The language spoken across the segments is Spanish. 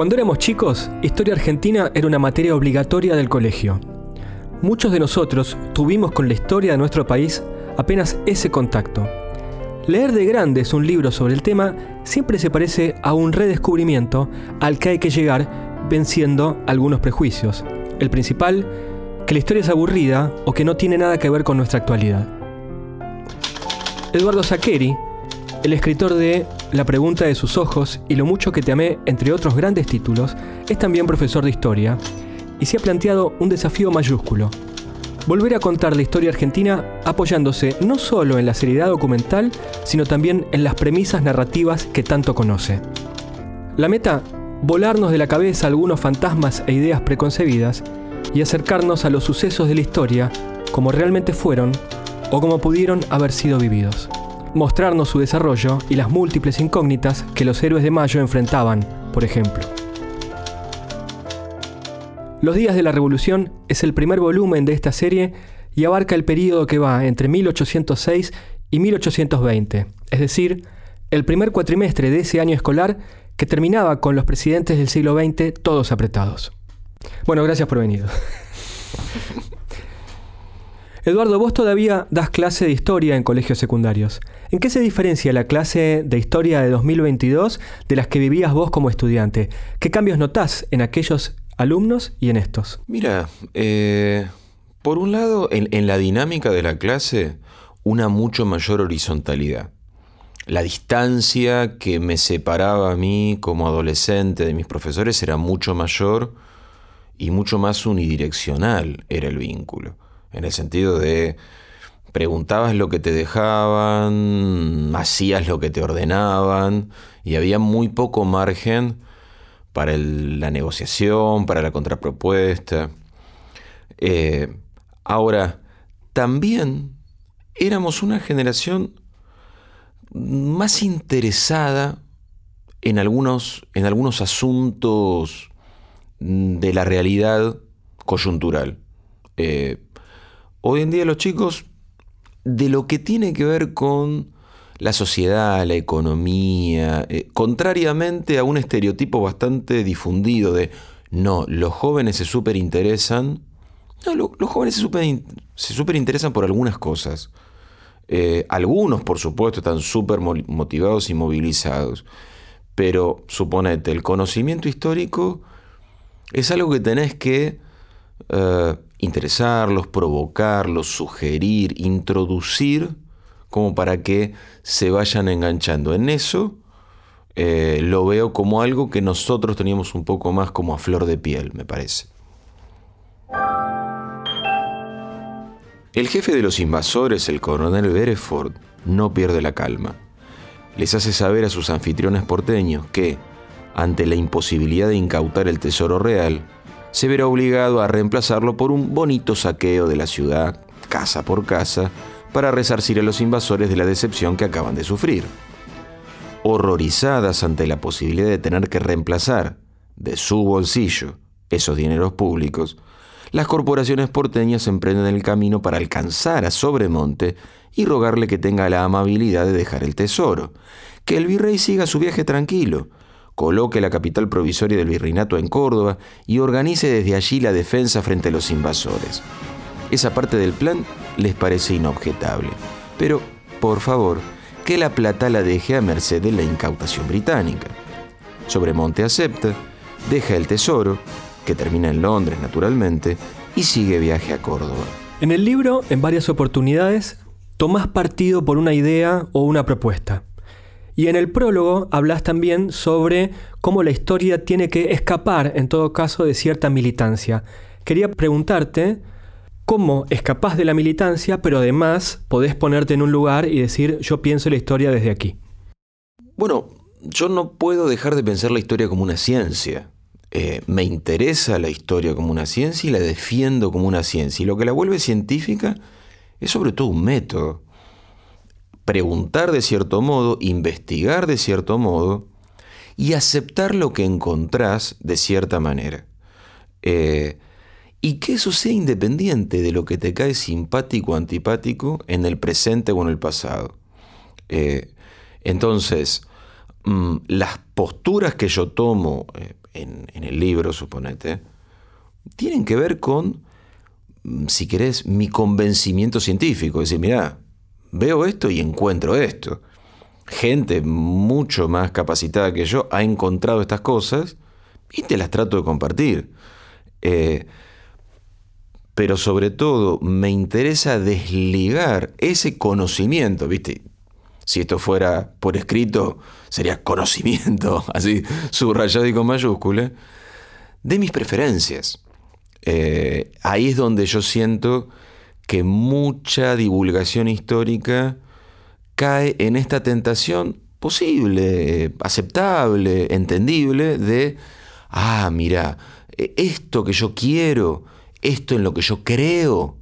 Cuando éramos chicos, historia argentina era una materia obligatoria del colegio. Muchos de nosotros tuvimos con la historia de nuestro país apenas ese contacto. Leer de grandes un libro sobre el tema siempre se parece a un redescubrimiento al que hay que llegar venciendo algunos prejuicios. El principal, que la historia es aburrida o que no tiene nada que ver con nuestra actualidad. Eduardo Saqueri, el escritor de La pregunta de sus ojos y Lo mucho que te amé, entre otros grandes títulos, es también profesor de historia y se ha planteado un desafío mayúsculo. Volver a contar la historia argentina apoyándose no solo en la seriedad documental, sino también en las premisas narrativas que tanto conoce. La meta, volarnos de la cabeza algunos fantasmas e ideas preconcebidas y acercarnos a los sucesos de la historia como realmente fueron o como pudieron haber sido vividos. Mostrarnos su desarrollo y las múltiples incógnitas que los héroes de Mayo enfrentaban, por ejemplo. Los días de la Revolución es el primer volumen de esta serie y abarca el periodo que va entre 1806 y 1820, es decir, el primer cuatrimestre de ese año escolar que terminaba con los presidentes del siglo XX todos apretados. Bueno, gracias por venir. Eduardo, vos todavía das clase de historia en colegios secundarios. ¿En qué se diferencia la clase de historia de 2022 de las que vivías vos como estudiante? ¿Qué cambios notás en aquellos alumnos y en estos? Mira, eh, por un lado, en, en la dinámica de la clase, una mucho mayor horizontalidad. La distancia que me separaba a mí como adolescente de mis profesores era mucho mayor y mucho más unidireccional era el vínculo en el sentido de preguntabas lo que te dejaban, hacías lo que te ordenaban y había muy poco margen para la negociación, para la contrapropuesta. Eh, ahora, también éramos una generación más interesada en algunos, en algunos asuntos de la realidad coyuntural. Eh, hoy en día los chicos, de lo que tiene que ver con la sociedad, la economía, eh, contrariamente a un estereotipo bastante difundido de, no, los jóvenes se súper interesan, no, los jóvenes se súper interesan por algunas cosas. Eh, algunos, por supuesto, están súper motivados y movilizados. Pero suponete, el conocimiento histórico es algo que tenés que eh, interesarlos, provocarlos, sugerir, introducir, como para que se vayan enganchando. En eso eh, lo veo como algo que nosotros teníamos un poco más como a flor de piel, me parece. El jefe de los invasores, el coronel Bereford, no pierde la calma. Les hace saber a sus anfitriones porteños que, ante la imposibilidad de incautar el tesoro real, se verá obligado a reemplazarlo por un bonito saqueo de la ciudad, casa por casa, para resarcir a los invasores de la decepción que acaban de sufrir. Horrorizadas ante la posibilidad de tener que reemplazar de su bolsillo esos dineros públicos, las corporaciones porteñas emprenden el camino para alcanzar a Sobremonte y rogarle que tenga la amabilidad de dejar el tesoro, que el virrey siga su viaje tranquilo, coloque la capital provisoria del virreinato en Córdoba y organice desde allí la defensa frente a los invasores. Esa parte del plan les parece inobjetable, pero, por favor, que la plata la deje a merced de la incautación británica. Sobremonte acepta, deja el tesoro, que termina en Londres naturalmente, y sigue viaje a Córdoba. En el libro, en varias oportunidades, tomás partido por una idea o una propuesta. Y en el prólogo hablas también sobre cómo la historia tiene que escapar, en todo caso, de cierta militancia. Quería preguntarte, cómo escapás de la militancia, pero además podés ponerte en un lugar y decir, yo pienso la historia desde aquí. Bueno, yo no puedo dejar de pensar la historia como una ciencia. Eh, me interesa la historia como una ciencia y la defiendo como una ciencia. Y lo que la vuelve científica es sobre todo un método. Preguntar de cierto modo, investigar de cierto modo y aceptar lo que encontrás de cierta manera. Eh, y que eso sea independiente de lo que te cae simpático o antipático en el presente o en el pasado. Eh, entonces, mm, las posturas que yo tomo eh, en, el libro, suponete, tienen que ver con, mm, si querés, mi convencimiento científico. Es decir, mira, veo esto y encuentro esto. Gente mucho más capacitada que yo ha encontrado estas cosas y te las trato de compartir. Eh, pero sobre todo me interesa desligar ese conocimiento, ¿viste? Si esto fuera por escrito, sería conocimiento, así subrayado y con mayúscula, de mis preferencias. Eh, ahí es donde yo siento que mucha divulgación histórica cae en esta tentación posible, aceptable, entendible de, ah, mira, esto que yo quiero, esto en lo que yo creo,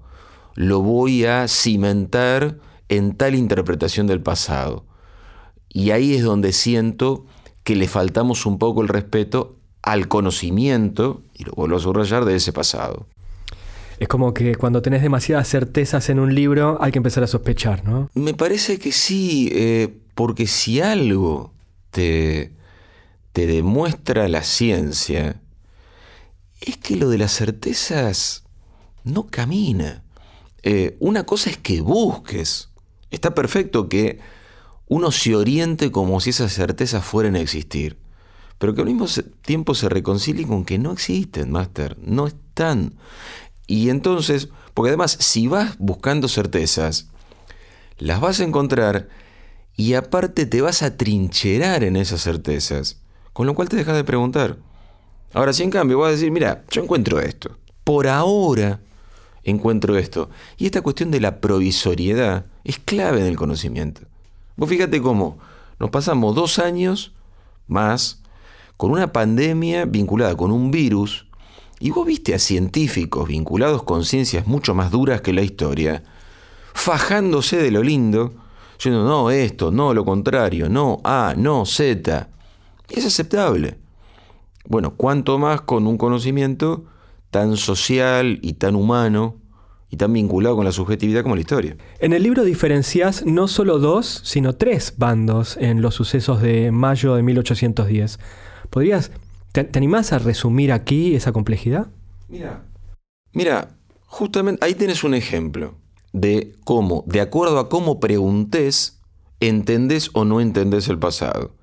lo voy a cimentar en tal interpretación del pasado. Y ahí es donde siento que le faltamos un poco el respeto al conocimiento, y lo vuelvo a subrayar, de ese pasado. Es como que cuando tenés demasiadas certezas en un libro hay que empezar a sospechar, ¿no? Me parece que sí, eh, porque si algo te, te demuestra la ciencia, es que lo de las certezas no camina. Eh, una cosa es que busques. Está perfecto que uno se oriente como si esas certezas fueran a existir, pero que al mismo tiempo se reconcilie con que no existen, Master, no están. Y entonces, porque además, si vas buscando certezas, las vas a encontrar y aparte te vas a trincherar en esas certezas, con lo cual te dejas de preguntar. Ahora, si en cambio vas a decir, mira, yo encuentro esto, por ahora encuentro esto, y esta cuestión de la provisoriedad es clave en el conocimiento. Vos fíjate cómo nos pasamos dos años más con una pandemia vinculada con un virus, y vos viste a científicos vinculados con ciencias mucho más duras que la historia, fajándose de lo lindo, diciendo, no, esto, no, lo contrario, no, A, no, Z. Es aceptable. Bueno, cuanto más con un conocimiento tan social y tan humano y tan vinculado con la subjetividad como la historia. En el libro diferencias no solo dos, sino tres bandos en los sucesos de mayo de 1810. ¿Podrías, te, animás a resumir aquí esa complejidad? Mira, mira, justamente ahí tienes un ejemplo de cómo, de acuerdo a cómo preguntes, entendés o no entendés el pasado.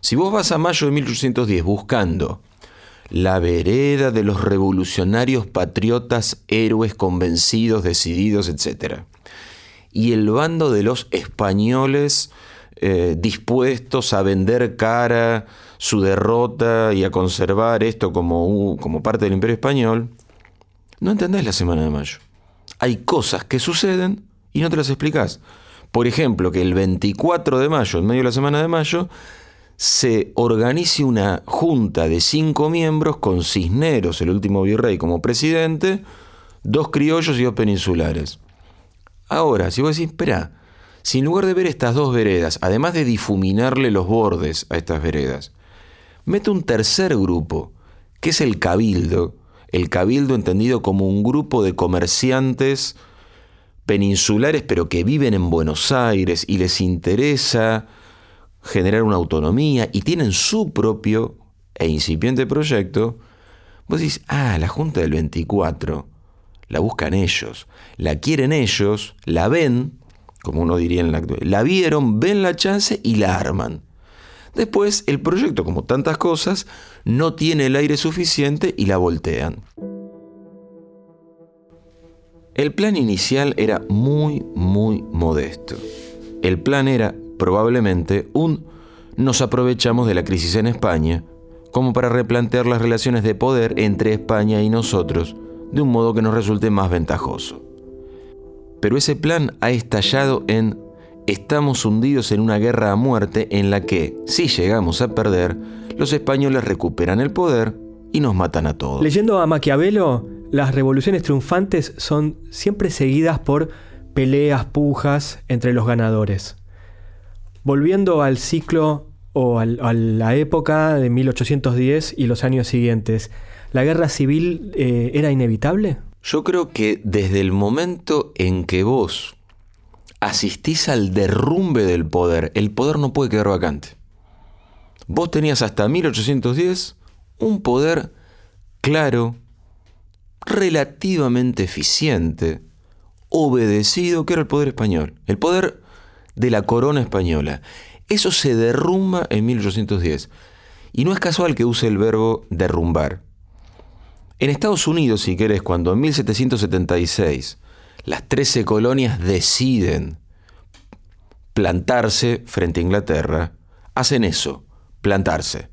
Si vos vas a mayo de 1810 buscando la vereda de los revolucionarios patriotas, héroes convencidos, decididos, etc. Y el bando de los españoles eh, dispuestos a vender cara su derrota y a conservar esto como, como parte del imperio español, no entendés la Semana de Mayo. Hay cosas que suceden y no te las explicás. Por ejemplo, que el 24 de mayo, en medio de la Semana de Mayo, se organice una junta de cinco miembros con Cisneros, el último virrey, como presidente, dos criollos y dos peninsulares. Ahora, si vos decís, espera, si en lugar de ver estas dos veredas, además de difuminarle los bordes a estas veredas, mete un tercer grupo, que es el cabildo, el cabildo entendido como un grupo de comerciantes peninsulares pero que viven en Buenos Aires y les interesa generar una autonomía y tienen su propio e incipiente proyecto, vos decís, ah, la Junta del 24 la buscan ellos, la quieren ellos, la ven, como uno diría en la actualidad, la vieron, ven la chance y la arman. Después, el proyecto, como tantas cosas, no tiene el aire suficiente y la voltean. El plan inicial era muy, muy modesto. El plan era probablemente un nos aprovechamos de la crisis en España como para replantear las relaciones de poder entre España y nosotros de un modo que nos resulte más ventajoso. Pero ese plan ha estallado en estamos hundidos en una guerra a muerte en la que, si llegamos a perder, los españoles recuperan el poder y nos matan a todos. Leyendo a Maquiavelo, las revoluciones triunfantes son siempre seguidas por peleas, pujas entre los ganadores. Volviendo al ciclo o a la época de 1810 y los años siguientes, ¿la guerra civil eh, era inevitable? Yo creo que desde el momento en que vos asistís al derrumbe del poder, el poder no puede quedar vacante. Vos tenías hasta 1810 un poder claro, relativamente eficiente, obedecido, que era el poder español, el poder de la corona española. Eso se derrumba en 1810. Y no es casual que use el verbo derrumbar. En Estados Unidos, si querés, cuando en 1776 las 13 colonias deciden plantarse frente a Inglaterra, hacen eso, plantarse.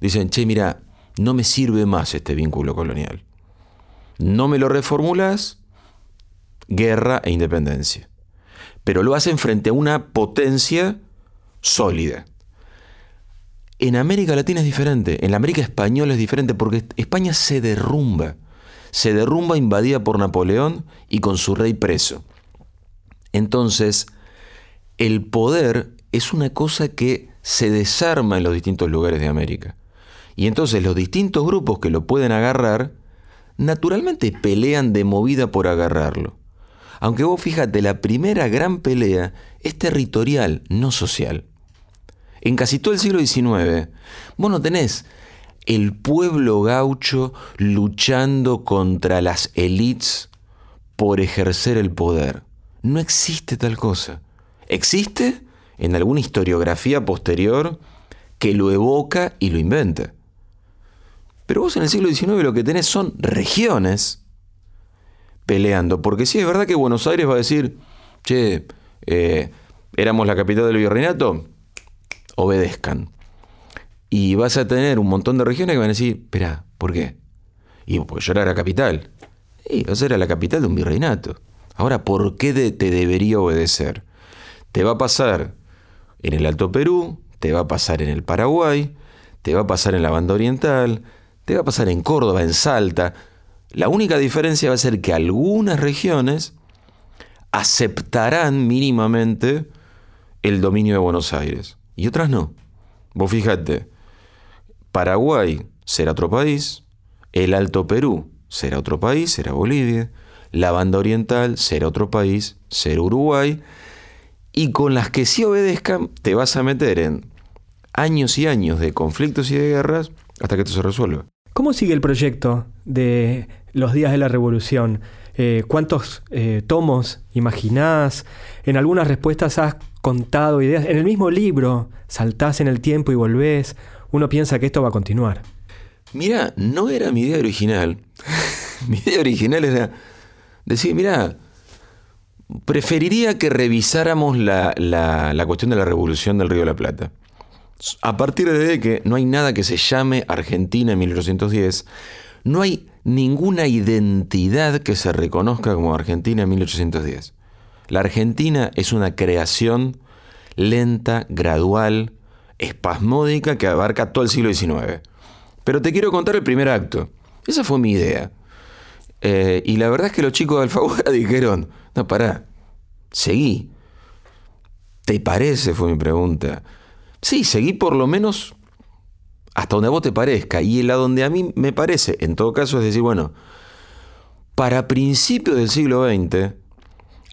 Dicen, che, mira, no me sirve más este vínculo colonial. No me lo reformulas, guerra e independencia. Pero lo hacen frente a una potencia sólida. En América Latina es diferente, en la América Española es diferente porque España se derrumba. Se derrumba invadida por Napoleón y con su rey preso. Entonces, el poder es una cosa que se desarma en los distintos lugares de América. Y entonces los distintos grupos que lo pueden agarrar, naturalmente pelean de movida por agarrarlo. Aunque vos fíjate, la primera gran pelea es territorial, no social. En casi todo el siglo XIX, vos no tenés el pueblo gaucho luchando contra las élites por ejercer el poder. No existe tal cosa. Existe en alguna historiografía posterior que lo evoca y lo inventa. Pero vos en el siglo XIX lo que tenés son regiones peleando. Porque sí, es verdad que Buenos Aires va a decir, che, eh, éramos la capital del virreinato, obedezcan. Y vas a tener un montón de regiones que van a decir, espera, ¿por qué? Y pues yo era la capital. Y vas a ser la capital de un virreinato. Ahora, ¿por qué te debería obedecer? Te va a pasar en el Alto Perú, te va a pasar en el Paraguay, te va a pasar en la banda oriental, te va a pasar en Córdoba, en Salta. La única diferencia va a ser que algunas regiones aceptarán mínimamente el dominio de Buenos Aires y otras no. Vos fíjate, Paraguay será otro país, el Alto Perú será otro país, será Bolivia, la banda oriental será otro país, será Uruguay, y con las que sí obedezcan te vas a meter en años y años de conflictos y de guerras hasta que esto se resuelva. ¿Cómo sigue el proyecto de los días de la revolución? Eh, ¿Cuántos eh, tomos imaginás? En algunas respuestas has contado ideas. En el mismo libro, saltás en el tiempo y volvés. Uno piensa que esto va a continuar. Mira, no era mi idea original. mi idea original era decir, mira, preferiría que revisáramos la, la cuestión de la revolución del Río de la Plata. A partir de que no hay nada que se llame Argentina en 1810, no hay ninguna identidad que se reconozca como Argentina en 1810. La Argentina es una creación lenta, gradual, espasmódica que abarca todo el siglo XIX. Pero te quiero contar el primer acto. Esa fue mi idea. Eh, y la verdad es que los chicos de Alfaguara dijeron, no, pará, seguí. ¿Te parece? Fue mi pregunta. Sí, seguí por lo menos hasta donde a vos te parezca. Y el a donde a mí me parece, en todo caso, es decir, bueno, para principios del siglo XX,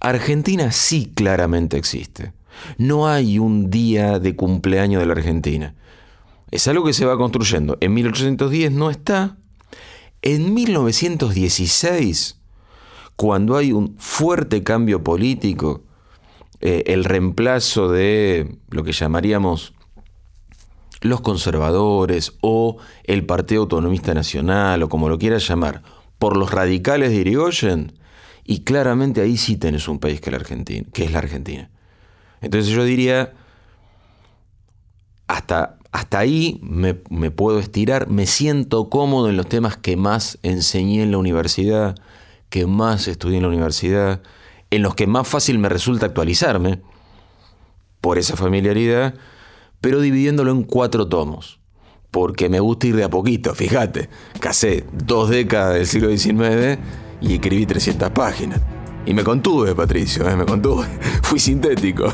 Argentina sí claramente existe. No hay un día de cumpleaños de la Argentina. Es algo que se va construyendo. En 1810 no está. En 1916, cuando hay un fuerte cambio político, eh, el reemplazo de lo que llamaríamos los conservadores o el Partido Autonomista Nacional o como lo quieras llamar, por los radicales de Irigoyen, y claramente ahí sí tenés un país que, la Argentina, que es la Argentina. Entonces yo diría, hasta, hasta ahí me, me puedo estirar, me siento cómodo en los temas que más enseñé en la universidad, que más estudié en la universidad, en los que más fácil me resulta actualizarme, por esa familiaridad, pero dividiéndolo en cuatro tomos. Porque me gusta ir de a poquito, fíjate. Casé dos décadas del siglo XIX y escribí 300 páginas. Y me contuve, Patricio, ¿eh? me contuve. Fui sintético.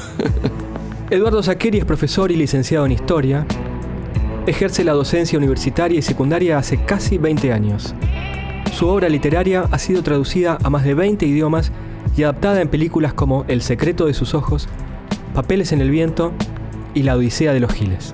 Eduardo Saqueri es profesor y licenciado en Historia. Ejerce la docencia universitaria y secundaria hace casi 20 años. Su obra literaria ha sido traducida a más de 20 idiomas y adaptada en películas como El secreto de sus ojos, Papeles en el viento y La Odisea de los Giles.